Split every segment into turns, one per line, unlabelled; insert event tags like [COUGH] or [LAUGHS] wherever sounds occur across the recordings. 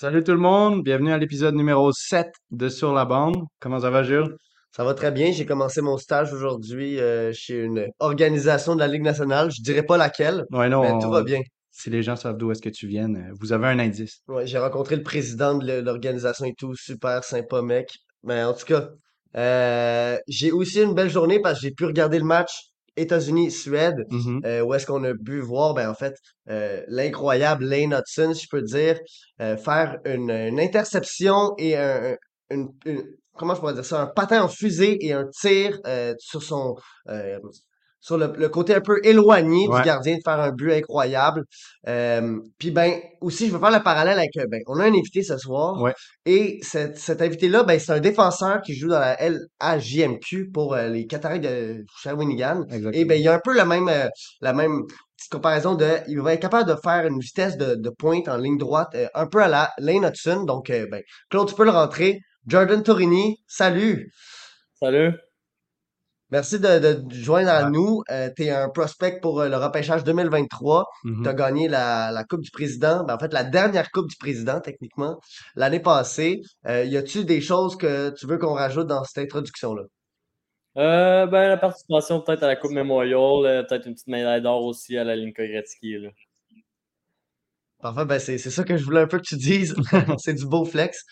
Salut tout le monde, bienvenue à l'épisode numéro 7 de Sur la bande. Comment ça va, Jules?
Ça va très bien. J'ai commencé mon stage aujourd'hui euh, chez une organisation de la Ligue nationale. Je dirais pas laquelle,
Ouais,
mais tout va
non,
bien.
si les gens savent d'où est-ce que tu viens, euh, vous avez un indice.
Ouais, j'ai rencontré le président de l'organisation et tout. Super sympa, mec. Mais en tout cas, euh, j'ai aussi une belle journée parce que j'ai pu regarder le match États-Unis-Suède,
Mhm.
euh, où est-ce qu'on a pu voir, ben, en fait, euh, l'incroyable Lane Hudson, si je peux dire, euh, faire une, une interception et un, une, une- comment je pourrais dire ça, un patin en fusée et un tir euh, sur son, euh, sur le, le côté un peu éloigné du gardien de faire un but incroyable. Euh, puis ben aussi, je veux faire le parallèle avec euh, ben, on a un invité ce soir
ouais,
et cet, cet invité-là, ben, c'est un défenseur qui joue dans la LAJMQ pour euh, les Cataractes de Shawinigan. Et ben il y a un peu le même euh, la même petite comparaison de il va être capable de faire une vitesse de, de pointe en ligne droite euh, un peu à la Lane Hudson. Donc euh, ben Claude, tu peux le rentrer. Jordan Torini, salut.
Salut.
Merci de, de te joindre à
Ouais.
nous. Euh, tu es un prospect pour euh, le repêchage 2023. Tu as gagné la, la Coupe du Président. Ben, en fait, la dernière Coupe du Président, techniquement, l'année passée. Euh, y a-tu des choses que tu veux qu'on rajoute dans cette introduction-là?
Euh, ben, la participation peut-être à la Coupe Memorial, peut-être une petite médaille d'or aussi à la Linka Gretzky. Là.
Parfait, ben c'est c'est ça que je voulais un peu que tu dises. [LAUGHS] [LAUGHS] C'est du beau flex.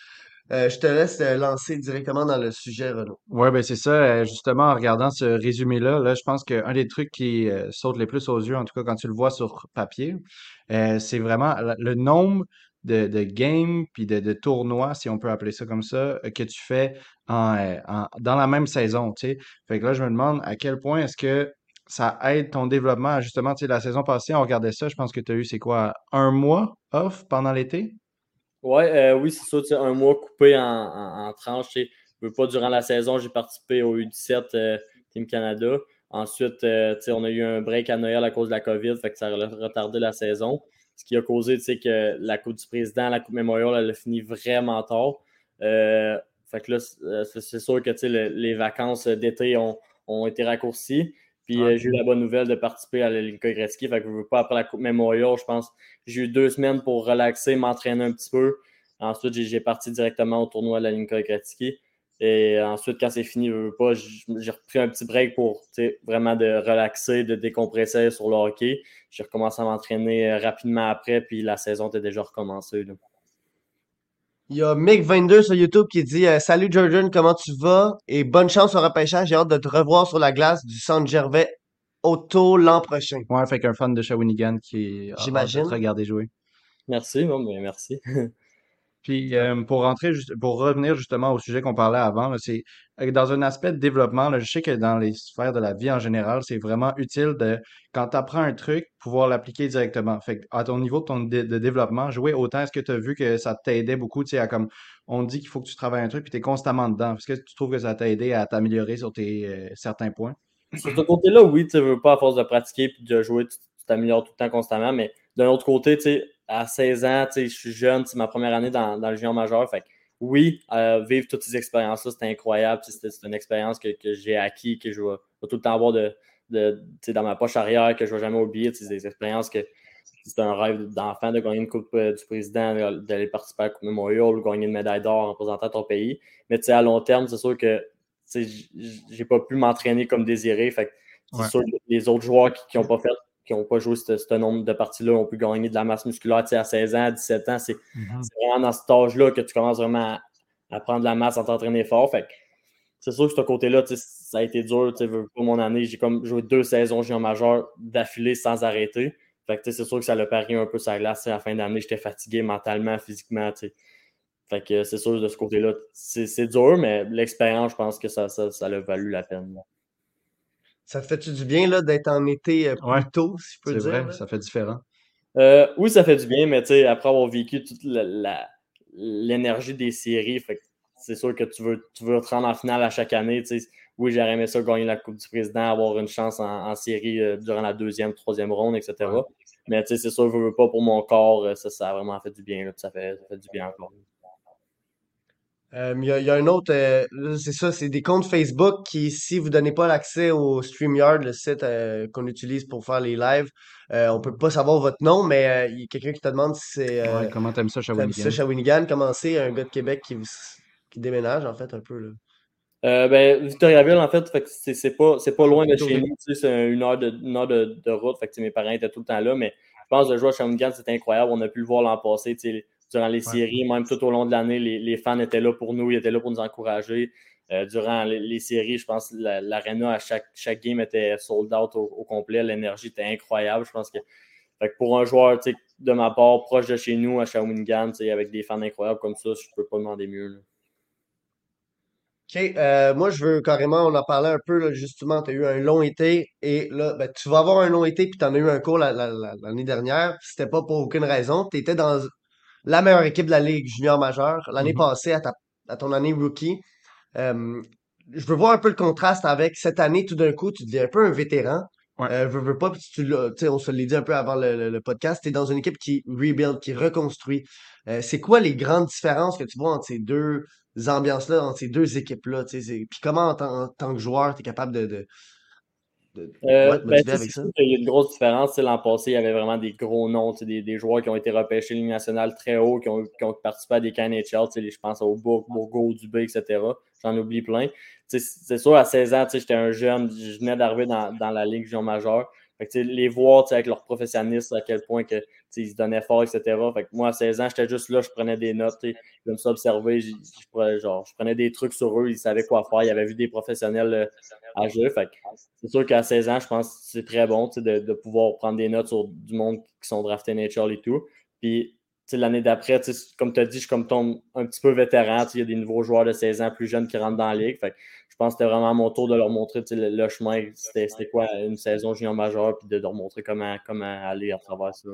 Euh, je te laisse euh, lancer directement dans le sujet, Renaud.
Ouais, ben c'est ça. euh, Justement, en regardant ce résumé-là, là, je pense qu'un des trucs qui saute les plus aux yeux, en tout cas quand tu le vois sur papier, c'est vraiment le nombre de, games puis de, tournois, si on peut appeler ça comme ça, que tu fais en, dans la même saison. Fait que là, je me demande à quel point est-ce que ça aide ton développement. Justement, la saison passée, on regardait ça, je pense que tu as eu, c'est quoi, un mois off pendant l'été?
Ouais, euh, oui, c'est sais, un mois coupé en, tranches. pas durant la saison, j'ai participé au U17 euh, Team Canada. Ensuite, euh, on a eu un break à Noël à cause de la COVID, fait que ça a retardé la saison. Ce qui a causé que la Coupe du Président, la Coupe Memorial, elle a fini vraiment tard. Fait que là, c'est sûr que les vacances d'été ont, ont été raccourcies. Puis euh, j'ai eu la bonne nouvelle de participer à la Ligue Gretzky. Fait que je veux pas après la Coupe Memorial, je pense. J'ai eu deux semaines pour relaxer, m'entraîner un petit peu. Ensuite, j'ai parti directement au tournoi de la Linka Gretzky. Et ensuite, quand c'est fini, je veux pas, j'ai repris un petit break pour vraiment de relaxer, de décompresser sur le hockey. J'ai recommencé à m'entraîner euh, rapidement après, puis la saison était déjà recommencée.
Il y a Mick22 sur YouTube qui dit euh, Salut Jordan, comment tu vas? Et bonne chance au repêchage. J'ai hâte de te revoir sur la glace du Centre Gervais Auto l'an prochain.
Ouais, fait qu'un fan de Shawinigan qui te
J'imagine.
regarder jouer.
Merci, bon, ben, merci.
Puis euh, pour rentrer pour revenir justement au sujet qu'on parlait avant, c'est dans un aspect de développement, je sais que dans les sphères de la vie en général, c'est vraiment utile de quand tu apprends un truc, pouvoir l'appliquer directement. Fait que à ton niveau de ton de développement, jouer autant, est-ce que tu as vu que ça t'aidait beaucoup, tu sais, à comme on dit qu'il faut que tu travailles un truc puis tu es constamment dedans. Est-ce que tu trouves que ça t'a aidé à t'améliorer sur tes euh, certains points?
Sur ce côté-là, oui, tu veux pas à force de pratiquer et de jouer, tu t'améliores tout le temps constamment. Mais d'un autre côté, tu sais, à 16 ans, tu je suis jeune, c'est ma première année dans, dans le junior majeur. Fait que oui, euh, vivre toutes ces expériences-là, c'était incroyable. c'est une expérience que, que j'ai acquis, que je vais, vais tout le temps avoir de, de, dans ma poche arrière, que je ne vais jamais oublier. C'est des expériences que c'est un rêve d'enfant de gagner une Coupe euh, du Président, d'aller participer à la Coupe Memorial ou gagner une médaille d'or en représentant ton pays. Mais à long terme, c'est sûr que j'ai pas pu m'entraîner comme désiré. Fait c'est
Ouais.
sûr que les autres joueurs qui n'ont pas fait, qui n'ont pas joué ce, nombre de parties-là ont pu gagner de la masse musculaire tu sais, à 16 ans, à 17 ans. C'est
Mhm.
c'est vraiment dans cet âge-là que tu commences vraiment à, à prendre de la masse en t'entraîner fort. Fait c'est sûr que ce côté-là, ça a été dur. tu sais, veux- Pour mon année, j'ai comme joué deux saisons junior majeur d'affilée sans arrêter. Fait que tu sais, c'est sûr que ça l'a parié un peu la glace. À la fin d'année, j'étais fatigué mentalement, physiquement. tu sais. Fait que c'est sûr de ce côté-là, c'est dur, mais l'expérience, je pense que ça, ça, ça l'a valu la peine. là.
Ça te fait-tu du bien là, d'être en été euh,
Ouais,
plus tôt, si je peux
c'est
dire?
vrai,
là?
ça fait différent.
Euh, oui, ça fait du bien, mais tu sais, après avoir vécu toute la- la- l'énergie des séries, c'est sûr que tu veux, tu veux te rendre en finale à chaque année. tu sais. Oui, j'aurais aimé ça gagner la Coupe du Président, avoir une chance en, en série euh, durant la deuxième, troisième ronde, etc.
Ouais.
Mais tu sais, c'est sûr, je veux pas pour mon corps, ça, ça a vraiment fait du bien. là, ça, fait, ça fait du bien encore.
Euh, Il y, a il y a un autre, euh, là, c'est ça, c'est des comptes Facebook qui, si vous donnez pas l'accès au StreamYard, le site euh, qu'on utilise pour faire les lives, euh, on peut pas savoir votre nom, mais euh, il y a quelqu'un qui te demande si c'est
Ouais,
euh,
comment t'aimes ça,
t'aimes ça
Shawinigan?
Shawinigan, comment c'est un gars de Québec qui, vous- qui déménage en fait un peu là?
Euh, ben, Victoriaville, en fait, fait que c'est c'est pas, c'est pas loin de chez nous. tu sais, C'est une heure, de, une heure de, de route. Fait que, tu sais, mes parents étaient tout le temps là. Mais je pense que le joueur à Shawinigan, c'était incroyable. On a pu le voir l'an passé. tu sais, Durant les séries, même tout au long de l'année, les, les fans étaient là pour nous. Ils étaient là pour nous encourager. Euh, durant les, les séries, je pense que la- l'aréna à chaque, chaque game était sold out au, au complet. L'énergie était incroyable. Je pense que, fait que pour un joueur tu sais, de ma part, proche de chez nous, à Shawinigan, tu sais, avec des fans incroyables comme ça, je peux pas demander mieux. là.
OK, euh, moi je veux carrément, on en parlait un peu là, justement, tu as eu un long été et là, ben, tu vas avoir un long été puis tu en as eu un cours la- la- la- l'année dernière. C'était pas pour aucune raison. Tu étais dans la meilleure équipe de la Ligue junior majeure l'année
Mhm.
passée à, ta, à ton année rookie. Euh, je veux voir un peu le contraste avec cette année, tout d'un coup, tu deviens un peu un vétéran.
Ouais.
Euh, veux, veux pas, tu on se l'a dit un peu avant le, le- le podcast, tu es dans une équipe qui rebuild, qui reconstruit. Euh, c'est quoi les grandes différences que tu vois entre ces deux ambiances-là, entre ces deux équipes-là? Puis comment, en, tant en tant que joueur, tu es capable de, de, de-
Euh,
ouais,
ben,
avec ça?
qu'il y a une grosse différence. L'an passé, il y avait vraiment des gros noms, des, des joueurs qui ont été repêchés Ligue nationale très haut, qui ont, qui ont participé à des camps NHL. tu sais, les- Je pense au Bourg, Bourgo, Dubé, etc. J'en oublie plein. C'est sûr, à 16 ans, j'étais un jeune, je venais d'arriver dans, dans la Ligue junior majeure. Fait que, les voir avec leur professionnalisme, à quel point que, ils se donnaient fort, etc. Fait que moi, à 16 ans, j'étais juste là, je prenais des notes, tu sais, j'aime ça observer, j- je, prenais, genre, je prenais des trucs sur eux, ils savaient quoi faire, ils avaient vu des professionnels euh, à que c'est sûr qu'à 16 ans, je pense que c'est très bon de, de pouvoir prendre des notes sur du monde qui sont draftés NHL et tout. Puis l'année d'après, comme tu as dit, je suis comme ton, un petit peu vétéran. Il y a des nouveaux joueurs de 16 ans plus jeunes qui rentrent dans la ligue. Je pense que c'était vraiment mon tour de leur montrer le, chemin, c'était quoi une saison junior majeure, puis de leur montrer comment, aller à travers ça.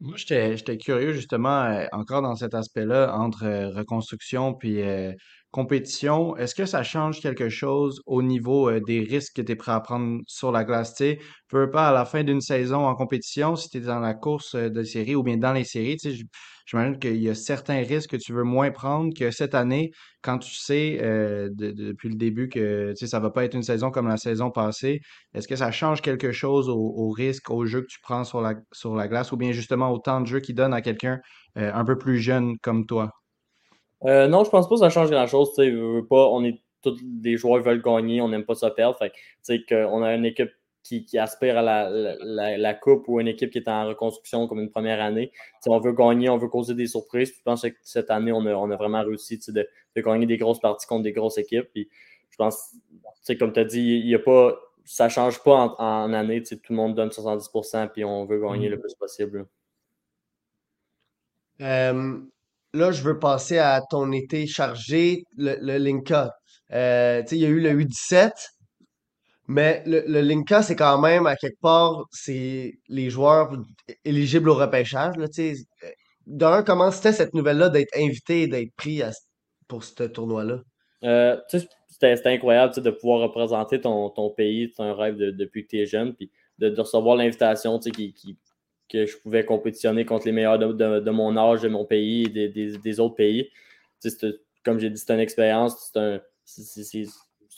Moi, j'étais, j'étais curieux justement, euh, encore dans cet aspect-là, entre euh, reconstruction puis euh, compétition. Est-ce que ça change quelque chose au niveau euh, des risques que tu es prêt à prendre sur la glace? Tu peu pas à la fin d'une saison en compétition, si tu es dans la course euh, de série ou bien dans les séries, j'imagine qu'il y a certains risques que tu veux moins prendre que cette année, quand tu sais euh, de- de- depuis le début que ça va pas être une saison comme la saison passée. Est-ce que ça change quelque chose au, au risque, au jeu que tu prends sur la, sur la glace ou bien justement au temps de jeu qu'il donne à quelqu'un un peu plus jeune comme toi?
Euh, non, je pense pas que ça change grand-chose. tu sais, pas, on est tous des joueurs veulent gagner, on n'aime pas ça perdre. Fait tu sais, qu'on a une équipe qui, qui aspire à la, la- la- la coupe ou une équipe qui est en reconstruction comme une première année. On veut gagner, on veut causer des surprises. Puis je pense que cette année, on a, on a vraiment réussi de, de gagner des grosses parties contre des grosses équipes. Puis je pense, comme tu as dit, il y a pas, ça change pas en, en année. Tout le monde donne 70% puis on veut gagner le plus possible.
Euh, là, je veux passer à ton été chargé, le, le Linka. Euh, il y a eu le U17, mais le, le Linka, c'est quand même, à quelque part, c'est les joueurs éligibles au repêchage. D'un, comment c'était cette nouvelle-là d'être invité et d'être pris pour ce tournoi-là?
Euh, c'était incroyable de pouvoir représenter ton, ton pays. C'est un rêve de- depuis que tu es jeune. Puis de, recevoir l'invitation qui- que je pouvais compétitionner contre les meilleurs de, de- de mon âge, de mon pays des, des- des autres pays. Comme j'ai dit, c'est une expérience. C'est un-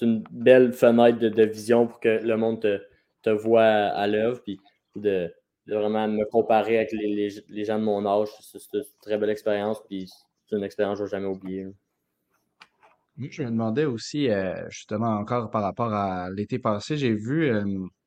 une belle fenêtre de, vision pour que le monde te, te voit à, l'œuvre. Puis de, vraiment me comparer avec les, les- les gens de mon âge. C'est une très belle expérience. Puis c'est une expérience que je vais jamais oublier.
Je me demandais aussi, euh, justement, encore par rapport à l'été passé, j'ai vu, euh,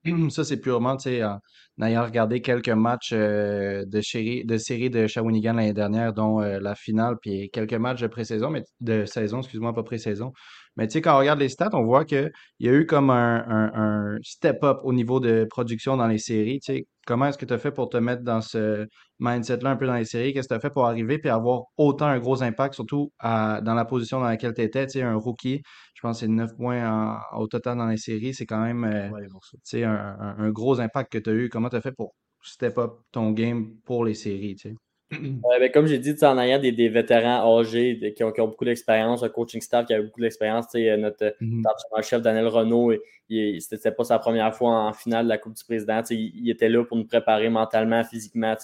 [CLEARS THROAT] ça c'est purement, tu sais, en ayant regardé quelques matchs euh, de série, de série de Shawinigan l'année dernière, dont euh, la finale, puis quelques matchs de pré-saison, mais de saison, excuse-moi, pas pré-saison. Mais tu sais, quand on regarde les stats, on voit qu'il y a eu comme un, un, un step-up au niveau de production dans les séries. Tu sais, comment est-ce que tu as fait pour te mettre dans ce mindset-là un peu dans les séries? Qu'est-ce que tu as fait pour arriver puis avoir autant un gros impact, surtout à- dans la position dans laquelle tu étais, tu sais, un rookie, je pense que c'est 9 points en- au total dans les séries, c'est quand même euh,
Ouais,
tu sais, un, un- gros impact que tu as eu. Comment tu as fait pour step up ton game pour les séries, tu sais?
Euh, ben, comme j'ai dit, en ayant des, des vétérans âgés de- qui ont, qui ont beaucoup d'expérience, un coaching staff qui a beaucoup d'expérience, euh, notre euh,
Mhm.
chef Daniel Renault, c'était pas sa première fois en finale de la Coupe du Président. Il, il était là pour nous préparer mentalement, physiquement.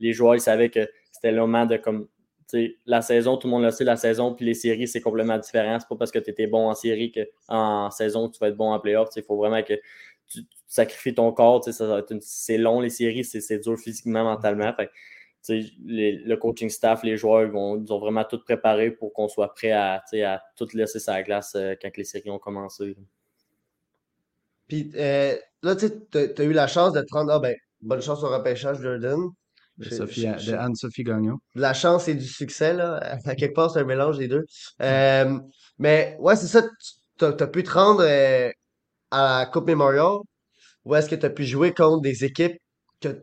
Les joueurs, ils savaient que c'était le moment de comme, la saison, tout le monde le sait, la saison puis les séries, c'est complètement différent. C'est pas parce que tu étais bon en série qu'en saison, tu vas être bon en playoff. Il faut vraiment que tu, sacrifies ton corps. C'est long, les séries, c'est dur physiquement, mentalement. Le coaching staff, les joueurs, vont, ils ont vraiment tout préparé pour qu'on soit prêt à, à tout laisser sa glace euh, quand les séries ont commencé.
Puis euh, là, tu as, eu la chance de te rendre. Ah ben, bonne chance au repêchage, Jordan.
De, Anne-Sophie Gagnon.
De la chance et du succès, là. À quelque part, c'est un mélange des deux. Euh, mais ouais, c'est ça. Tu as, pu te rendre euh, à la Coupe Memorial. Où est-ce que tu as pu jouer contre des équipes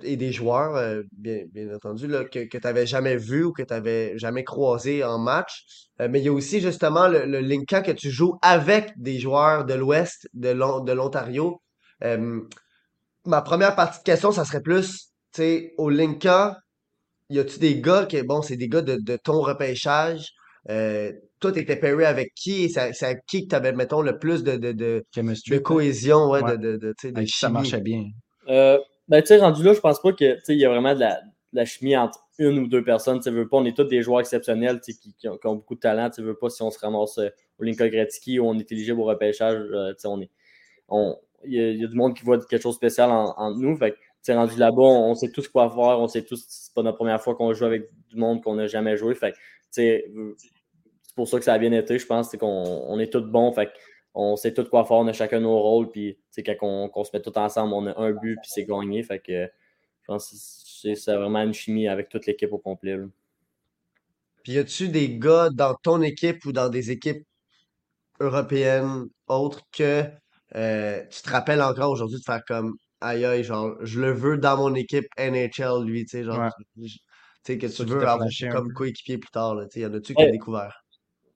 et des joueurs, euh, bien, bien entendu, là, que, que tu n'avais jamais vu ou que tu n'avais jamais croisé en match. mais il y a aussi justement le, le Linka que tu joues avec des joueurs de l'Ouest, de l'Ontario. ma première partie de question, ça serait plus tu sais, au Linka, y a-tu des gars qui, bon, c'est des gars de, de ton repêchage? Euh, toi, t'étais pairé avec qui? C'est avec qui que t'avais, mettons, le plus de, de, de, de cohésion, ouais, de, de, de, de
Ça marchait bien.
Ben, tu sais, rendu là, je pense pas que, il y a vraiment de la, de la, chimie entre une ou deux personnes. Tu veux pas, on est tous des joueurs exceptionnels, qui, qui, ont, qui, ont, beaucoup de talent. Tu veux pas, si on se ramasse euh, au Linka Gretzky ou on est éligible au repêchage, euh, on est, on, il y, a du monde qui voit quelque chose de spécial entre en nous. Fait c'est rendu là-bas, on, sait tous quoi faire, on sait tous, c'est pas notre première fois qu'on joue avec du monde qu'on n'a jamais joué. Fait c'est pour ça que ça a bien été, je pense, c'est qu'on on est tous bons. Fait on sait tous quoi faire, on a chacun nos rôles, puis quand on, se met tous ensemble, on a un but, puis c'est gagné. Fait que je pense que c'est vraiment une chimie avec toute l'équipe au complet.
Puis y a-tu des gars dans ton équipe ou dans des équipes européennes autres que euh, tu te rappelles encore aujourd'hui de faire comme aïe aïe, genre, je le veux dans mon équipe NHL, lui, tu sais, genre, tu sais, que tu, veux avoir comme coéquipier plus tard, tu sais, y en a-tu qui a découvert?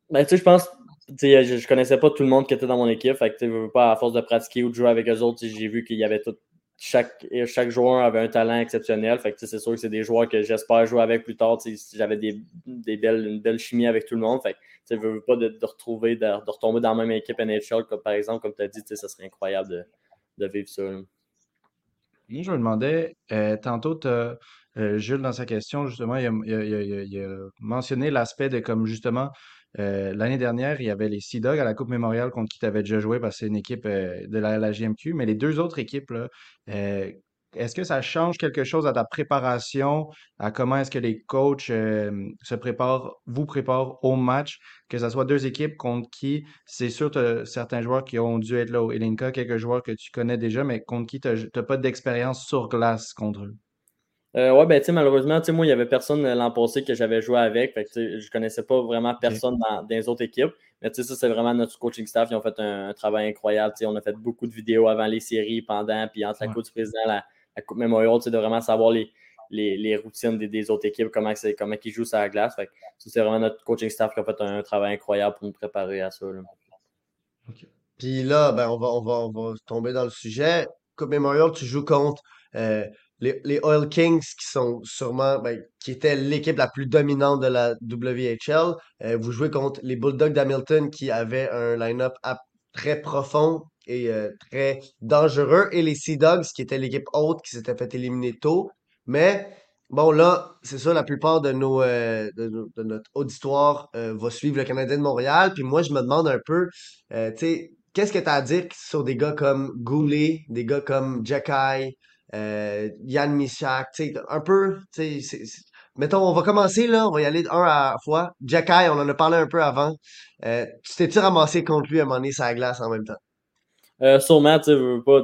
Ben, tu sais, je pense, je, je, connaissais pas tout le monde qui était dans mon équipe, fait que, tu sais, pas à force de pratiquer ou de jouer avec eux autres, j'ai vu qu'il y avait tout, chaque, chaque joueur avait un talent exceptionnel. Fait que c'est sûr que c'est des joueurs que j'espère jouer avec plus tard. J'avais des, des, belles, une belle chimie avec tout le monde. Fait que je veux pas de, retrouver, de, retomber dans la même équipe NHL, comme, par exemple, comme tu as dit, ça serait incroyable de, vivre ça.
Moi, je me demandais, euh, tantôt, euh, Jules, dans sa question, justement, il a, mentionné l'aspect de comme justement, euh, l'année dernière, il y avait les Sea Dogs à la Coupe Mémoriale contre qui tu avais déjà joué parce que c'est une équipe de la, la, GMQ, mais les deux autres équipes, là, est-ce que ça change quelque chose à ta préparation, à comment est-ce que les coachs euh, se préparent, vous préparent au match, que ce soit deux équipes contre qui, c'est sûr, certains joueurs qui ont dû être là au Elinka, quelques joueurs que tu connais déjà, mais contre qui tu n'as pas d'expérience sur glace contre eux?
Euh, ouais, ben, tu sais, malheureusement, tu sais, moi, il n'y avait personne l'an passé que j'avais joué avec. Fait que, je connaissais pas vraiment personne dans, les autres équipes. Mais, tu sais, ça, c'est vraiment notre coaching staff. Ils ont fait un, travail incroyable. Tu sais, on a fait beaucoup de vidéos avant les séries, pendant, puis entre la Coupe du Président, la, la Coupe Memorial, c'est de vraiment savoir les, les, routines des, autres équipes, comment, comment ils jouent sur la glace. c'est vraiment notre coaching staff qui a fait un, travail incroyable pour nous préparer à ça.
Puis là, ben, on, va, on, va, tomber dans le sujet. Coupe Memorial, tu joues contre euh, les, les, Oil Kings qui sont sûrement, ben, qui étaient l'équipe la plus dominante de la WHL. Euh, vous jouez contre les Bulldogs d'Hamilton qui avaient un line-up très profond et euh, très dangereux. Et les Sea Dogs, qui était l'équipe haute, qui s'était fait éliminer tôt. Mais bon, là, c'est ça, la plupart de nos euh, de, notre auditoire va suivre le Canadien de Montréal. Puis moi, je me demande un peu, tu sais, qu'est-ce que tu as à dire sur des gars comme Goulet, des gars comme Jacky, Yann Michak, un peu, Mettons, on va commencer là, on va y aller un à la fois. Jacky, on en a parlé un peu avant. tu t'es-tu ramassé contre lui à un moment donné sur la glace en même temps?
Euh, sûrement, tu sais, pas.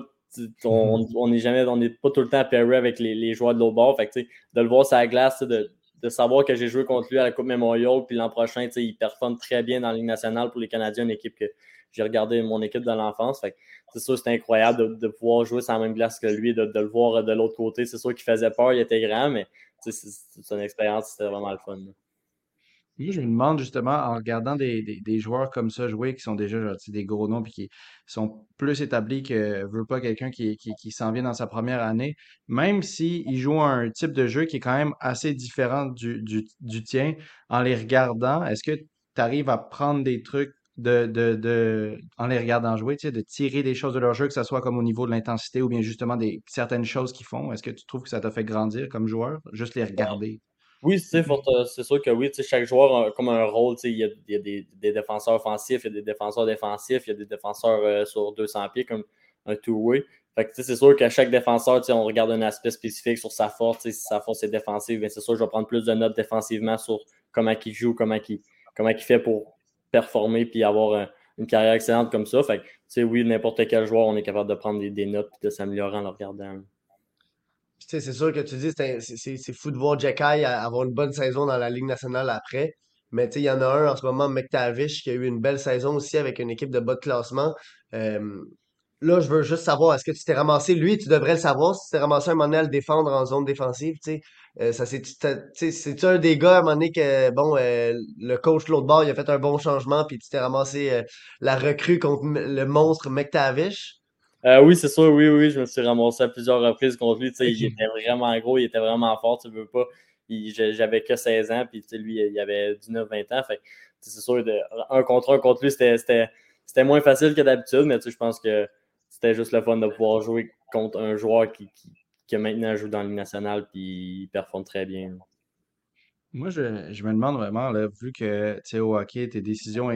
On n'est jamais, on n'est pas tout le temps pairé avec les, les, joueurs de l'autre bord. Fait de le voir sur la glace, de, de, savoir que j'ai joué contre lui à la Coupe Memorial, puis l'an prochain, il performe très bien dans la Ligue nationale pour les Canadiens, une équipe que j'ai regardé mon équipe dans l'enfance. C'est sûr, c'était incroyable de, de, pouvoir jouer sur la même glace que lui, de, de le voir de l'autre côté. C'est sûr qu'il faisait peur, il était grand, mais c'est une expérience, c'était vraiment le fun
je me demande justement, en regardant des, des, joueurs comme ça jouer, qui sont déjà des gros noms, puis qui sont plus établis que veut pas quelqu'un qui, qui, s'en vient dans sa première année, même s'ils jouent un type de jeu qui est quand même assez différent du, du tien, en les regardant, est-ce que tu arrives à prendre des trucs de, de, de, en les regardant jouer, tu sais, de tirer des choses de leur jeu, que ce soit comme au niveau de l'intensité ou bien justement des certaines choses qu'ils font? Est-ce que tu trouves que ça t'a fait grandir comme joueur, juste les regarder?
Oui, c'est sûr que oui. Chaque joueur a comme un rôle. Il y a, il y a des, défenseurs offensifs, il y a des défenseurs défensifs, il y a des défenseurs sur 200 pieds comme un two-way. c'est sûr qu'à chaque défenseur, on regarde un aspect spécifique sur sa force. Si sa force est défensive, c'est sûr que je vais prendre plus de notes défensivement sur comment il joue, comment il, comment il fait pour performer puis avoir une carrière excellente comme ça. Fait que, oui, n'importe quel joueur, on est capable de prendre des, notes et de s'améliorer en le regardant.
C'est sûr que tu dis c'est fou de voir Jacky avoir une bonne saison dans la Ligue nationale après. Mais il y en a un en ce moment, McTavish, qui a eu une belle saison aussi avec une équipe de bas de classement. Euh, Là, je veux juste savoir, est-ce que tu t'es ramassé, lui, tu devrais le savoir, si tu t'es ramassé un moment donné à le défendre en zone défensive, tu sais. Euh, ça c'est-tu un des gars à un moment donné que, bon, euh, le coach de l'autre bord, il a fait un bon changement, puis tu t'es ramassé euh, la recrue contre le monstre McTavish?
oui, c'est sûr, oui, oui, je me suis ramassé à plusieurs reprises contre lui. sais Il [LAUGHS] était vraiment gros, il était vraiment fort, tu veux pas. J'avais que 16 ans, puis lui, il avait 19-20 ans. Fait c'est sûr, de, un contre un contre lui, c'était moins facile que d'habitude, mais je pense que c'était juste le fun de pouvoir jouer contre un joueur qui, qui, maintenant joue dans le nationale puis il performe très bien.
Moi, je, me demande vraiment, là, vu que tu au hockey, tes décisions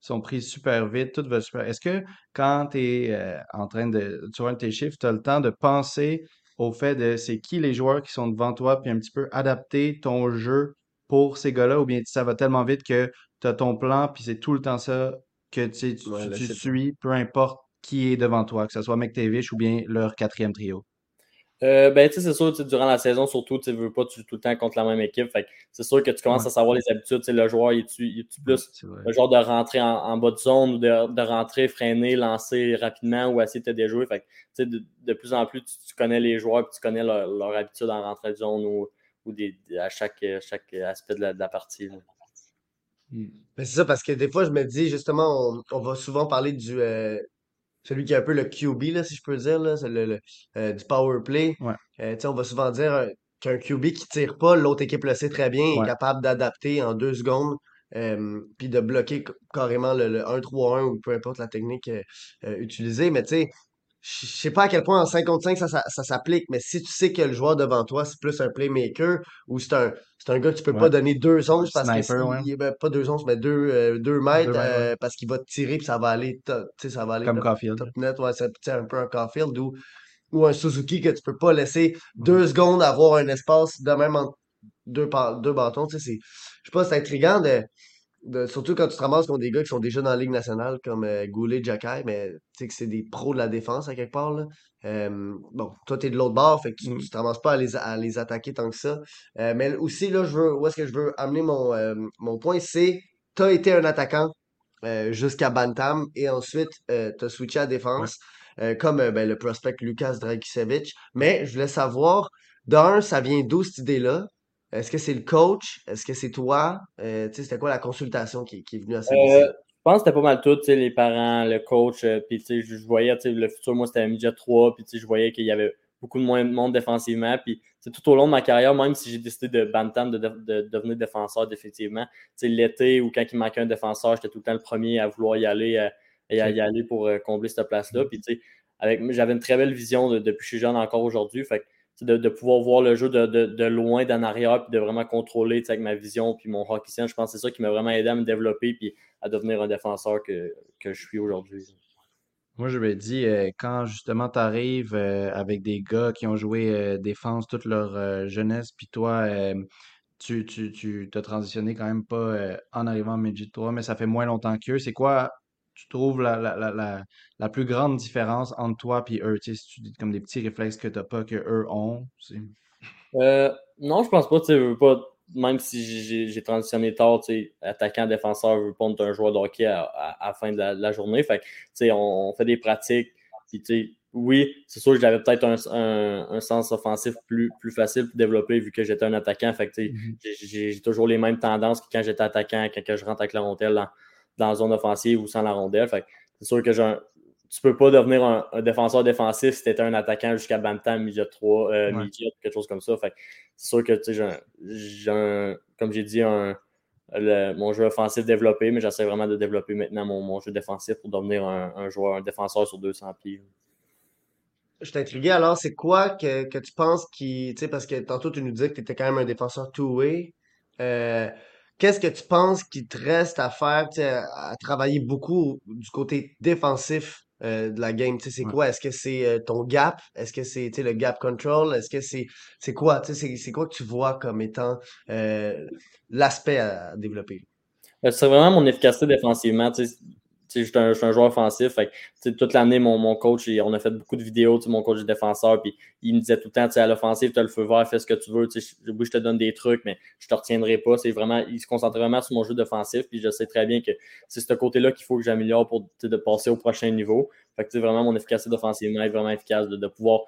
sont prises super vite, tout va super. Est-ce que quand tu es euh, en train de. Tu vois tes chiffres, tu as le temps de penser au fait de c'est qui les joueurs qui sont devant toi, puis un petit peu adapter ton jeu pour ces gars-là, ou bien ça va tellement vite que tu as ton plan, puis c'est tout le temps ça que tu, tu suis, peu importe qui est devant toi, que ce soit McTavish ou bien leur quatrième trio?
Euh, ben, c'est sûr, durant la saison, surtout, tu ne veux pas tout le temps contre la même équipe. c'est sûr que tu commences à savoir les habitudes. Le joueur, il est plus le genre de rentrer en, bas de zone ou de, rentrer, freiner, lancer rapidement ou essayer de te déjouer? Fait de, de, plus en plus, tu, connais les joueurs et tu connais leur, habitude en rentrée de zone ou, ou des, à chaque, chaque aspect de la, partie.
Hmm. Ben, c'est ça, parce que des fois, je me dis, justement, on, va souvent parler du, euh, celui qui est un peu le QB, là, si je peux dire, là, c'est le, euh, du power play. Euh, on va souvent dire euh, qu'un QB qui tire pas, l'autre équipe le sait très bien, est capable d'adapter en deux secondes, puis de bloquer carrément le, le 1-3-1 ou peu importe la technique utilisée. Mais tu sais, je sais pas à quel point en 5 contre 5 ça, ça, s'applique, mais si tu sais que le joueur devant toi, c'est plus un playmaker ou c'est un, c'est un gars que tu peux pas donner deux onces parce que ben, pas deux onces, mais deux, euh, deux mètres, euh, parce qu'il va te tirer puis ça va aller, ça va aller
Comme Caulfield.
net, ouais, c'est un peu un Caulfield ou, ou un Suzuki que tu peux pas laisser deux secondes avoir un espace de même entre deux, deux bâtons. Je sais pas, c'est intriguant de surtout quand tu te ramasses contre des gars qui sont déjà dans la Ligue nationale, comme euh, Goulet, Jacky, mais tu sais que c'est des pros de la défense à quelque part. Là. bon, toi, tu es de l'autre bord, fait que tu, mm. te ramasses pas à les, à les attaquer tant que ça. Euh, mais aussi, là, je veux, où est-ce que je veux amener mon, euh, mon point, c'est tu as été un attaquant jusqu'à Bantam et ensuite tu as switché à défense, comme ben, le prospect Lucas Dragicevic. Mais je voulais savoir, d'un, ça vient d'où cette idée-là? Est-ce que c'est le coach? Est-ce que c'est toi? Euh, c'était quoi la consultation qui, est venue à ça?
Euh, je pense que c'était pas mal tout, les parents, le coach. Euh, puis je voyais le futur, moi, c'était un midget 3. Puis je voyais qu'il y avait beaucoup de moins de monde défensivement. Puis tout au long de ma carrière, même si j'ai décidé de bantam, de, devenir défenseur définitivement, l'été ou quand il manquait un défenseur, j'étais tout le temps le premier à vouloir y aller, et à y aller pour combler cette place-là. Puis j'avais une très belle vision depuis que je suis jeune encore aujourd'hui. Fait de, pouvoir voir le jeu de, de, loin, d'en arrière, puis de vraiment contrôler avec ma vision, puis mon hockey je pense que c'est ça qui m'a vraiment aidé à me développer, puis à devenir un défenseur que, je suis aujourd'hui.
Moi, je me dis, euh, quand justement tu arrives euh, avec des gars qui ont joué euh, défense toute leur jeunesse, puis toi, tu, tu, tu as transitionné quand même pas en arrivant en Midget 3, mais ça fait moins longtemps qu'eux. C'est quoi tu trouves la, la, la, la, plus grande différence entre toi et eux? Tu sais, si tu dis comme des petits réflexes que tu n'as pas, que eux ont.
Euh, non, je pense pas. Tu pas même si j'ai transitionné tard, attaquant, défenseur, je veux pas être un joueur de hockey à, la fin de la, journée. Fait on, on, fait des pratiques. Puis, oui, c'est sûr que j'avais peut-être un, un, sens offensif plus, plus facile pour développer vu que j'étais un attaquant. Fait mm-hmm. j'ai toujours les mêmes tendances que quand j'étais attaquant, quand je rentre avec la rondelle dans, la zone offensive ou sans la rondelle. c'est sûr que tu ne peux pas devenir un, défenseur défensif si tu étais un attaquant jusqu'à Bantam, milieu 3, euh, quelque chose comme ça. c'est sûr que j'ai comme j'ai dit, un, mon jeu offensif développé, mais j'essaie vraiment de développer maintenant mon, jeu défensif pour devenir un, joueur, un défenseur sur 200 pieds.
je suis intrigué alors, c'est quoi que, que tu penses qui, tu sais, parce que tantôt tu nous disais que tu étais quand même un défenseur two-way. Euh, qu'est-ce que tu penses qu'il te reste à faire, à, à travailler beaucoup du côté défensif euh, de la game? C'est
Ouais.
quoi? Est-ce que c'est euh, ton gap? Est-ce que c'est, le gap control? Est-ce que c'est, c'est quoi? C'est, quoi que tu vois comme étant euh, l'aspect à développer?
Euh, C'est vraiment mon efficacité défensivement. Je suis un, joueur offensif. Fait toute l'année, mon, mon coach, on a fait beaucoup de vidéos, mon coach de défenseur, puis il me disait tout le temps, à l'offensive, tu as le feu vert, fais ce que tu veux. Oui, je te donne des trucs, mais je te retiendrai pas. C'est vraiment, il se concentre vraiment sur mon jeu d'offensif, puis je sais très bien que c'est ce côté-là qu'il faut que j'améliore pour de passer au prochain niveau. Fait que, vraiment, mon efficacité défensivement est vraiment efficace de, de pouvoir.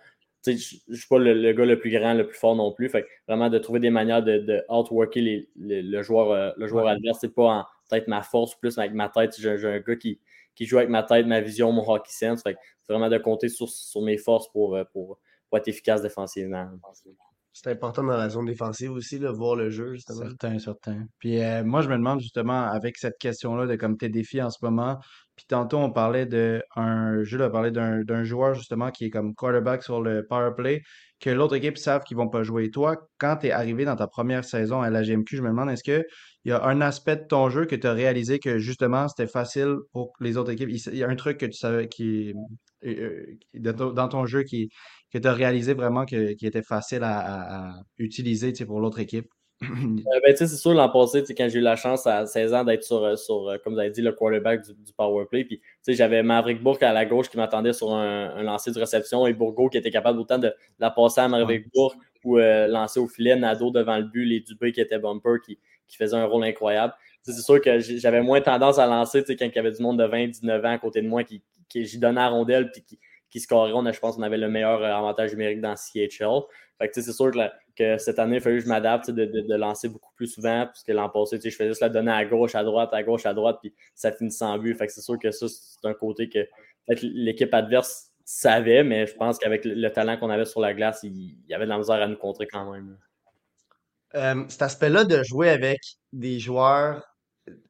Je ne suis pas le, le gars le plus grand, le plus fort non plus. Fait que vraiment de trouver des manières de, de outworker les, les- le joueur, euh, le joueur adverse. C'est pas en peut-être ma force, plus avec ma tête. J'ai j'ai un gars qui, qui joue avec ma tête, ma vision, mon hockey sense. Fait que c'est vraiment de compter sur, sur mes forces pour, euh, pour, pour être efficace défensivement.
C'est important dans la zone défensive aussi, là, voir le jeu, justement.
Certain, certain. Puis euh, moi, je me demande justement, avec cette question-là de comme tes défis en ce moment, puis tantôt, on parlait de un, Jules a parlé d'un d'un joueur justement qui est comme quarterback sur le power play, que l'autre équipe savent qu'ils vont pas jouer. Toi, quand tu es arrivé dans ta première saison à la GMQ, je me demande, est-ce que il y a un aspect de ton jeu que tu as réalisé que justement c'était facile pour les autres équipes? Il y a un truc que tu savais qui, euh, euh, dans ton jeu qui, que tu réalisé vraiment que, qui était facile à, utiliser pour l'autre équipe? [LAUGHS]
Euh, ben, tu sais, c'est sûr, l'an passé, quand j'ai eu la chance à 16 ans d'être sur, euh, sur euh, comme vous avez dit, le quarterback du, du power play, puis tu sais, j'avais Maverick Bourque à la gauche qui m'attendait sur un, un lancer de réception et Bourgo qui était capable autant de la passer à Maverick Bourque ou euh, lancer au filet, Nado devant le but, les Dubé qui étaient bumper qui, qui faisaient un rôle incroyable. C'est sûr que j'avais moins tendance à lancer quand il y avait du monde de 20, 19 ans à côté de moi qui, qui j'y donnais à rondelle puis qui, qui scorait. On a, je pense qu'on avait le meilleur avantage numérique dans CHL. Fait que, tu sais, c'est sûr que, la- que cette année, il fallu que je m'adapte de, de, de lancer beaucoup plus souvent, puisque l'an passé, je faisais juste la donner à gauche, à droite, à gauche, à droite, puis ça finit sans but. Fait que c'est sûr que ça, c'est un côté que l'équipe adverse savait, mais je pense qu'avec le, le talent qu'on avait sur la glace, il, il y avait de la misère à nous contrer quand même.
Euh, cet aspect-là de jouer avec des joueurs,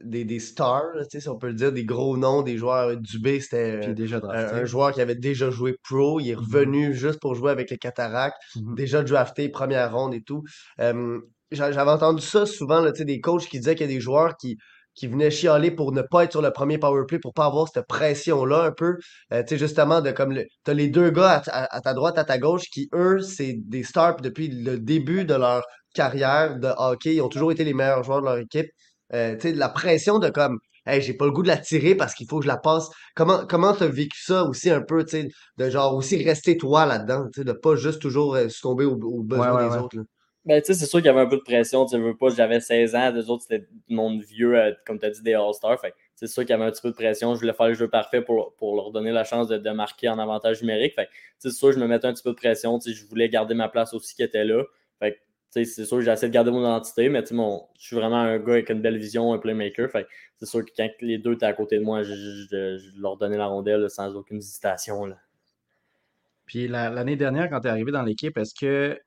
des, des stars, là, si on peut le dire, des gros noms, des joueurs Dubé, c'était euh,
déjà
un, joueur qui avait déjà joué pro, il est
Mhm.
revenu juste pour jouer avec les Cataractes,
Mhm.
déjà drafté, première ronde et tout. Euh, j'a- j'avais entendu ça souvent, là, des coachs qui disaient qu'il y a des joueurs qui, qui venaient chialer pour ne pas être sur le premier power play, pour pas avoir cette pression-là un peu. Euh, tu sais, justement, de comme le, t'as les deux gars à, ta- à- à ta droite, à ta gauche, qui, eux, c'est des stars puis depuis le début de leur carrière de hockey. Ils ont toujours été les meilleurs joueurs de leur équipe. Euh, tu sais, de la pression de comme, hey, j'ai pas le goût de la tirer parce qu'il faut que je la passe. Comment, comment t'as vécu ça aussi un peu, tu sais, de genre aussi rester toi là-dedans, tu sais, de pas juste toujours euh, succomber aux, aux besoins
Ouais, ouais,
des
ouais.
autres, là?
Ben, tu sais, c'est sûr qu'il y avait un peu de pression. Tu veux pas, j'avais 16 ans, les autres, c'était du monde vieux, euh, comme tu as dit, des All-Stars. Fait c'est sûr qu'il y avait un petit peu de pression. Je voulais faire le jeu parfait pour, pour leur donner la chance de, de marquer en avantage numérique. Fait c'est sûr, je me mettais un petit peu de pression. Tu sais, je voulais garder ma place aussi qui était là. Fait que, tu sais, c'est sûr j'essaie de garder mon identité, mais je suis vraiment un gars avec une belle vision, un playmaker. C'est sûr que quand les deux étaient à côté de moi, je, leur donnais la rondelle sans aucune hésitation. Là.
Puis la- l'année dernière, quand tu es arrivé dans l'équipe, est-ce que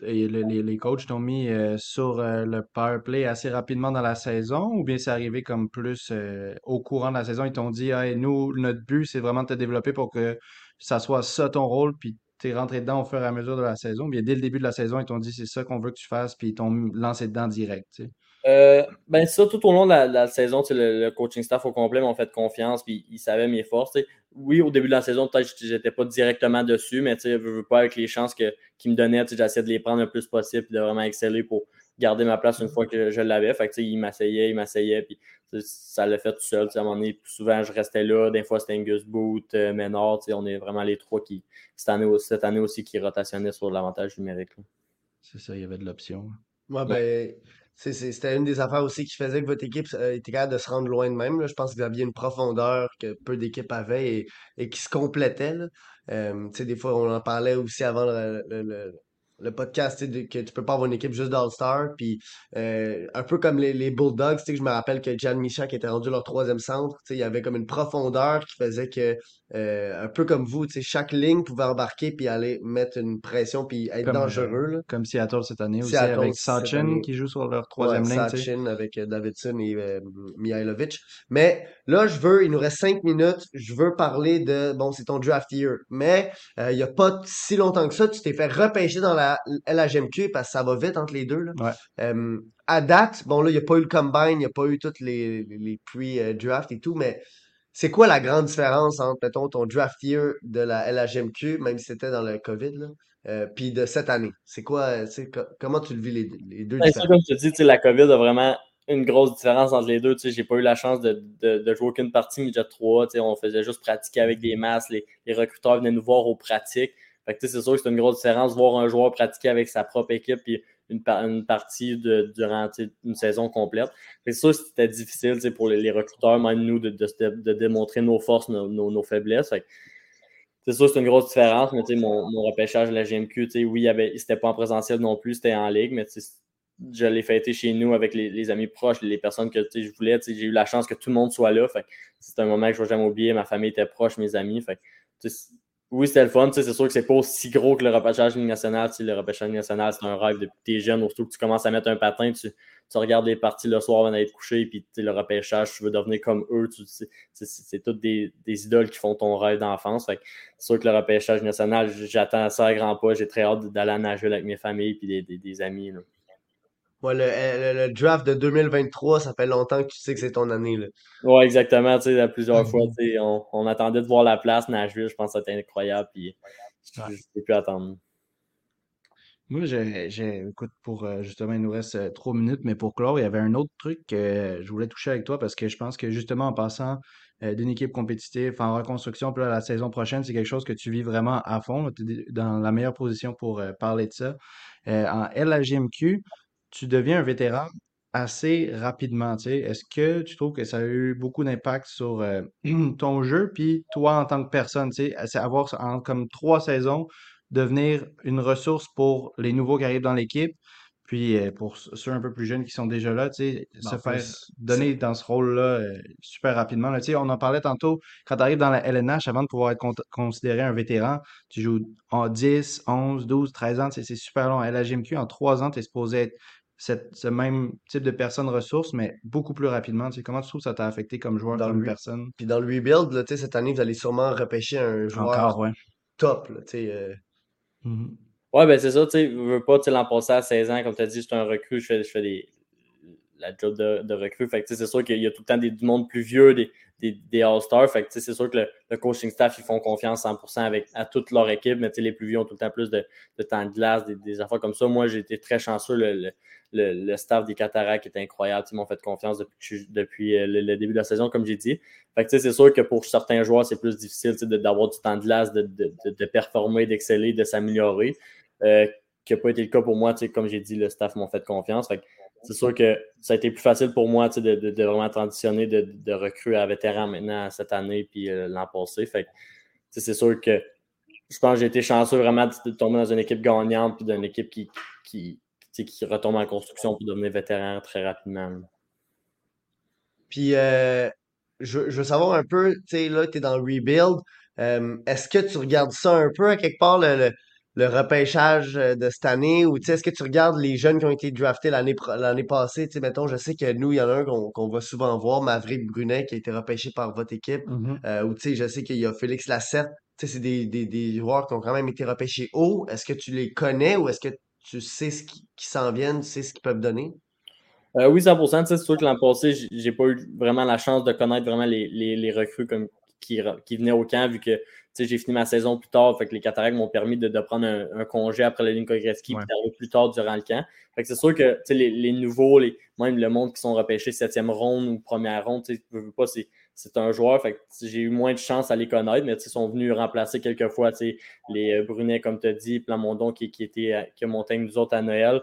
les, les coachs t'ont mis euh, sur euh, le power play assez rapidement dans la saison? Ou bien c'est arrivé comme plus euh, au courant de la saison? Ils t'ont dit, nous, notre but, c'est vraiment de te développer pour que ça soit ça ton rôle, puis tu es rentré dedans au fur et à mesure de la saison. Bien, dès le début de la saison, ils t'ont dit, c'est ça qu'on veut que tu fasses, puis ils t'ont lancé dedans direct.
Euh, ben ça, tout au long de la, saison, le, coaching staff au complet m'ont fait confiance, puis ils savaient mes forces. Oui, au début de la saison, peut-être que j'étais pas directement dessus, mais je veux pas avec les chances qu'ils me donnaient, j'essayais de les prendre le plus possible, puis de vraiment exceller pour garder ma place une fois que je l'avais. Fait que tu sais, ils m'asseyaient, ils m'asseyaient, puis ça l'a fait tout seul. À un moment donné, souvent, je restais là. Des fois, c'était Angus Boot, euh, Ménard. tu sais, On est vraiment les trois qui, cette année, aussi- cette année aussi, qui rotationnaient sur l'avantage numérique.
C'est ça, il y avait de l'option.
Ouais, ben, c'était une des affaires aussi qui faisait que votre équipe euh, était capable de se rendre loin de même. là. Je pense que vous aviez une profondeur que peu d'équipes avaient et, et qui se complétait. Là. Euh, tu sais, des fois, on en parlait aussi avant le, le, le- le podcast, de- que tu peux pas avoir une équipe juste d'All-Star. Puis, euh, un peu comme les, les Bulldogs, que je me rappelle que Jan Michak était rendu leur troisième centre. Il y avait comme une profondeur qui faisait que euh, un peu comme vous, tu sais, chaque ligne pouvait embarquer puis aller mettre une pression puis être
Comme,
dangereux.
euh,
Là.
comme Seattle cette année aussi,
Seattle
avec Sachin qui joue sur leur
Ouais,
troisième ligne, tu sais.
Sachin avec euh, Davidson et euh, Mihailovic. Mais là, je veux, il nous reste cinq minutes, je veux parler de, bon, c'est ton draft year. Mais euh, il n'y a pas si longtemps que ça, tu t'es fait repêcher dans la LHMQ parce que ça va vite entre les deux. Là.
Ouais.
Euh, à date, bon là, il n'y a pas eu le combine, il n'y a pas eu toutes les, les pre-draft et tout, mais c'est quoi la grande différence entre, mettons, ton draft year de la LHMQ, même si c'était dans le COVID, là, euh, puis de cette année? C'est quoi, euh, co- comment tu le vis les, les deux
ça,
différences?
comme je te dis, la COVID a vraiment une grosse différence entre les deux. Tu sais, J'ai pas eu la chance de, de, de jouer aucune partie midget 3. Tu sais, On faisait juste pratiquer avec des masses. Les, les recruteurs venaient nous voir aux pratiques. Fait que, tu sais, c'est sûr que c'est une grosse différence voir un joueur pratiquer avec sa propre équipe puis une, par- une partie de, durant une saison complète. C'est sûr c'était difficile pour les, recruteurs, même nous, de, de, de démontrer nos forces, nos, nos, faiblesses. C'est sûr c'est une grosse différence, mais mon, mon repêchage de la GMQ, oui, c'était pas en présentiel non plus, c'était en ligue, mais je l'ai fêté chez nous avec les, amis proches, les personnes que je voulais. J'ai eu la chance que tout le monde soit là. C'est un moment que je ne vais jamais oublier. Ma famille était proche, mes amis. Fait oui, c'était le fun. C'est sûr que c'est pas aussi gros que le repêchage sais, Le repêchage Ligue nationale, c'est un rêve depuis que tu jeune. Surtout que tu commences à mettre un patin, tu, regardes les parties le soir avant d'aller te coucher, puis le repêchage, tu veux devenir comme eux. C'est toutes des, idoles qui font ton rêve d'enfance. C'est sûr que le repêchage national, j'attends ça à grands pas. J'ai très hâte d'aller Nashville avec mes familles et des, des, amis.
Ouais, le, le- le draft de 2023, ça fait longtemps que tu sais que c'est ton année. Là.
Ouais, exactement. Tu sais, plusieurs fois, tu sais, on, on attendait de voir la place, Nashville, je pense que c'était incroyable. Puis je
Ouais.
ne sais plus attendre.
Moi, j'ai, j'ai- écoute, pour euh, justement, il nous reste euh, trois minutes, mais pour clore, il y avait un autre truc que euh, je voulais toucher avec toi parce que je pense que justement, en passant euh, d'une équipe compétitive en reconstruction, puis là, la saison prochaine, c'est quelque chose que tu vis vraiment à fond. Tu es dans la meilleure position pour euh, parler de ça. Euh, en LHJMQ, tu deviens un vétéran assez rapidement, tu sais. Est-ce que tu trouves que ça a eu beaucoup d'impact sur euh, [CLEARS THROAT] ton jeu, puis toi en tant que personne, tu sais, c'est avoir en, comme trois saisons devenir une ressource pour les nouveaux qui arrivent dans l'équipe, puis euh, pour ceux un peu plus jeunes qui sont déjà là, tu sais,
Ben,
se faire donner dans ce rôle-là euh, super rapidement. là. Tu sais, on en parlait tantôt, quand tu arrives dans la LNH, avant de pouvoir être con- considéré un vétéran, tu joues en 10, 11, 12, 13 ans, tu sais, c'est super long. À la GMQ, en 3 ans, tu es supposé être cette- ce même type de personne ressource, mais beaucoup plus rapidement. Tu sais, comment tu trouves que ça t'a affecté comme joueur,
Dans
comme
le,
personne?
puis dans le rebuild, là, tu sais, cette année, vous allez sûrement repêcher un joueur
Encore, ouais.
top. Là, tu sais, euh,
Mhm.
Ouais, ben c'est ça, tu sais, je veux pas, tu l'an passé à 16 ans, comme tu as dit, je suis un recrue, je fais, je fais des, la job de, de recrue. Fait que, tu sais, c'est sûr qu'il y a tout le temps des, du monde plus vieux, des, des, des All-Stars. Fait que, c'est sûr que le, coaching staff, ils font confiance 100% avec, à toute leur équipe, mais les plus vieux ont tout le temps plus de, de temps de glace, des, des affaires comme ça. Moi, j'ai été très chanceux. Le, le, le, staff des Cataractes est incroyable. Ils m'ont fait confiance depuis, depuis euh, le, début de la saison, comme j'ai dit. Fait que, c'est sûr que pour certains joueurs, c'est plus difficile d'avoir du temps de glace, de, de, de, performer, d'exceller, de s'améliorer. Euh, qui n'a pas été le cas pour moi, comme j'ai dit, le staff m'ont fait confiance. Fait que c'est sûr que ça a été plus facile pour moi de, de, de vraiment transitionner de, de recrue à vétéran maintenant cette année puis euh, l'an passé. Fait c'est sûr que je pense que j'ai été chanceux vraiment de, tomber dans une équipe gagnante puis d'une équipe qui, qui, qui retombe en construction pour devenir vétéran très rapidement.
Puis, euh, je, veux savoir un peu, tu sais, là, tu es dans le rebuild. Euh, est-ce que tu regardes ça un peu à quelque part, le repêchage euh, de cette année, ou tu sais, est-ce que tu regardes les jeunes qui ont été draftés l'année pro- l'année passée? Tu sais, mettons, je sais que nous, il y en a un qu'on qu'on va souvent voir, Maverick Brunet, qui a été repêché par votre équipe.
Mhm.
Euh, ou tu sais, je sais qu'il y a Félix Lassette. Tu sais, c'est des, des, des joueurs qui ont quand même été repêchés haut. Est-ce que tu les connais ou est-ce que tu sais ce qui, qui s'en viennent, tu sais ce qu'ils peuvent donner?
Euh, oui, 100%. tu sais, C'est sûr que l'an passé, j'ai- j'ai pas eu vraiment la chance de connaître vraiment les, les, les recrues comme, qui, qui venaient au camp, vu que j'ai fini ma saison plus tard. Fait que les cataractes m'ont permis de, de prendre un, un congé après la ligne Gretzky
Ouais.
d'arriver plus tard durant le camp. Fait que c'est sûr que les, les nouveaux, les, même le monde qui sont repêchés septième ronde ou première ronde, tu veux, pas, c'est c'est un joueur. Fait j'ai eu moins de chance à les connaître, mais ils sont venus remplacer quelques fois tu sais, les euh, Brunet, comme tu as dit, Plamondon qui, qui, était, à- qui a monté avec nous autres à Noël.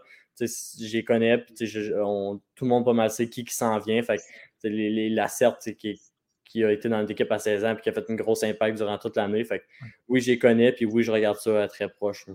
Les connais, puis tu sais, je- on- tout le monde pas mal sait qui, qui s'en vient. Fait que, tu sais, les, les, la CERT, qui, qui a été dans l'équipe à 16 ans puis qui a fait une grosse impact durant toute l'année. Fait que, oui, je les connais, puis oui, je regarde ça à très proche. là.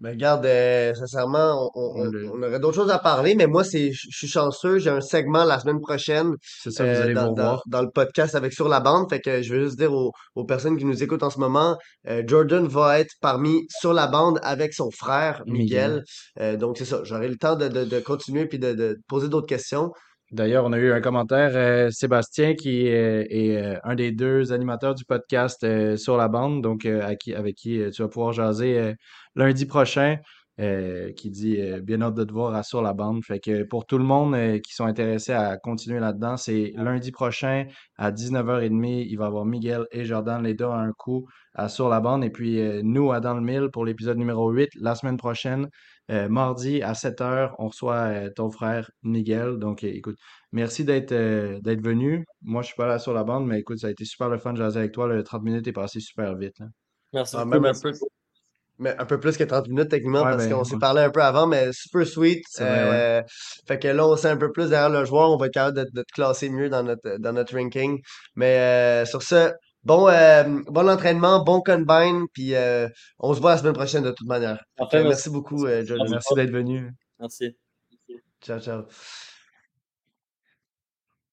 Ben, regarde, euh, sincèrement, on, aurait d'autres choses à parler, mais moi, c'est, je suis chanceux. J'ai un segment la semaine prochaine
c'est ça, vous
euh,
allez vous
dans, dans, dans le podcast avec Sur la bande. Fait que je veux juste dire aux, aux personnes qui nous écoutent en ce moment, euh, Jordan va être parmi Sur la bande avec son frère
Miguel.
Miguel. Euh, donc, c'est ça. J'aurai le temps de, de, de continuer puis de, de poser d'autres questions.
D'ailleurs, on a eu un commentaire, euh, Sébastien, qui est euh, un des deux animateurs du podcast euh, sur la bande, donc euh, avec qui tu vas pouvoir jaser lundi prochain, euh, qui dit euh, bien hâte de te voir à sur la bande. Fait que pour tout le monde euh, qui sont intéressés à continuer là-dedans, c'est lundi prochain à 19h30. Il va y avoir Miguel et Jordan, les deux à un coup à sur la bande. Et puis euh, nous à Dans le Mille pour l'épisode numéro 8 la semaine prochaine. Euh, mardi à 7h, on reçoit euh, ton frère Miguel. Donc, euh, écoute, Merci d'être euh, d'être venu. Moi, je suis pas là sur la bande, mais écoute, ça a été super le fun de jaser avec toi. Le 30 minutes est passé super vite. là.
Merci
Ah,
beaucoup.
même un
Merci
peu,
beaucoup.
Mais un peu plus que 30 minutes techniquement
Ouais,
parce
ben,
qu'on s'est
ouais,
parlé un peu avant, mais super sweet.
c'est vrai, ouais.
Euh, fait que là, on sait un peu plus derrière le joueur. On va être capable de, de te classer mieux dans notre, dans notre ranking. Mais euh, sur ce, bon, euh, bon entraînement, bon combine, puis euh, on se voit la semaine prochaine de toute manière.
Merci.
merci beaucoup, euh, Jordan.
Merci d'être venu.
Merci.
Ciao, ciao.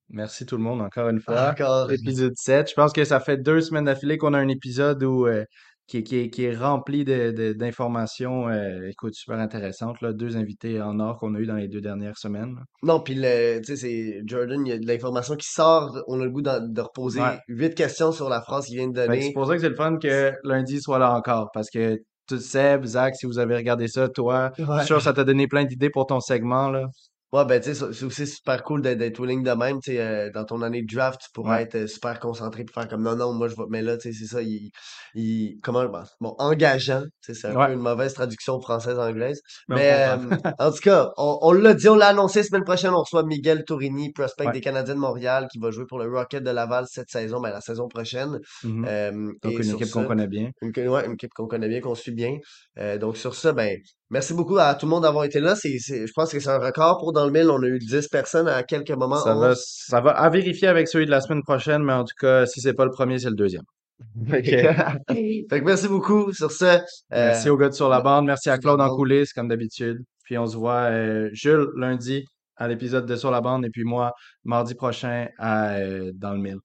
Merci tout le monde encore une fois.
Encore.
Épisode 7. Je pense que ça fait deux semaines d'affilée qu'on a un épisode où, euh, qui, est- qui, est, qui est rempli de, de- d'informations, euh, écoute, super intéressantes. Là. Deux invités en or qu'on a eu dans les deux dernières semaines. là.
Non, puis le, tu sais, c'est Jordan, il y a de l'information qui sort. On a le goût d'en- de, reposer
Ouais.
huit questions sur la phrase qu'il vient de
Fait que c'est
donner.
pour ça que c'est le fun que lundi soit là encore. Parce que tout Seb, Zach, si vous avez regardé ça, toi, je suis sûr que ça t'a donné plein d'idées pour ton segment. Là.
Ouais, ben, tu sais, c'est aussi super cool d'être d'être willing de même, tu sais, euh, dans ton année de draft, tu pourrais
Ouais.
être euh, super concentré puis faire comme non, non, moi je vais, mais là, tu sais, c'est ça, il, il, comment, bon, bon, engageant, tu sais, c'est un
Ouais.
peu une mauvaise traduction française-anglaise,
Mais on
mais
comprend.
euh, en tout cas, on, on l'a dit, on l'a annoncé, semaine prochaine, on reçoit Miguel Tourini, prospect
Ouais.
des Canadiens de Montréal, qui va jouer pour le Rocket de Laval cette saison, ben, la saison prochaine,
Mhm.
Euh,
Donc,
et
une
sur
équipe qu'on connaît bien.
une, ouais, une équipe qu'on connaît bien, qu'on suit bien. Euh, donc sur ça, ben merci beaucoup à tout le monde d'avoir été là. C'est, c'est, je pense que c'est un record pour dans le mille. On a eu 10 personnes à quelques moments,
Ça va,
11.
ça va à vérifier avec celui de la semaine prochaine, mais en tout cas, si c'est pas le premier, c'est le deuxième. [LAUGHS] Fait que, [LAUGHS]
fait que merci beaucoup. Sur ce, euh,
merci aux gars de sur la bande, merci à Claude en coulisses, comme d'habitude. Puis on se voit, euh, Jules, lundi à l'épisode de Sur la bande, et puis moi, mardi prochain à, euh, dans le mille.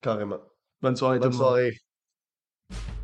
carrément.
Bonne soirée tout
Bonne
le monde.
soirée.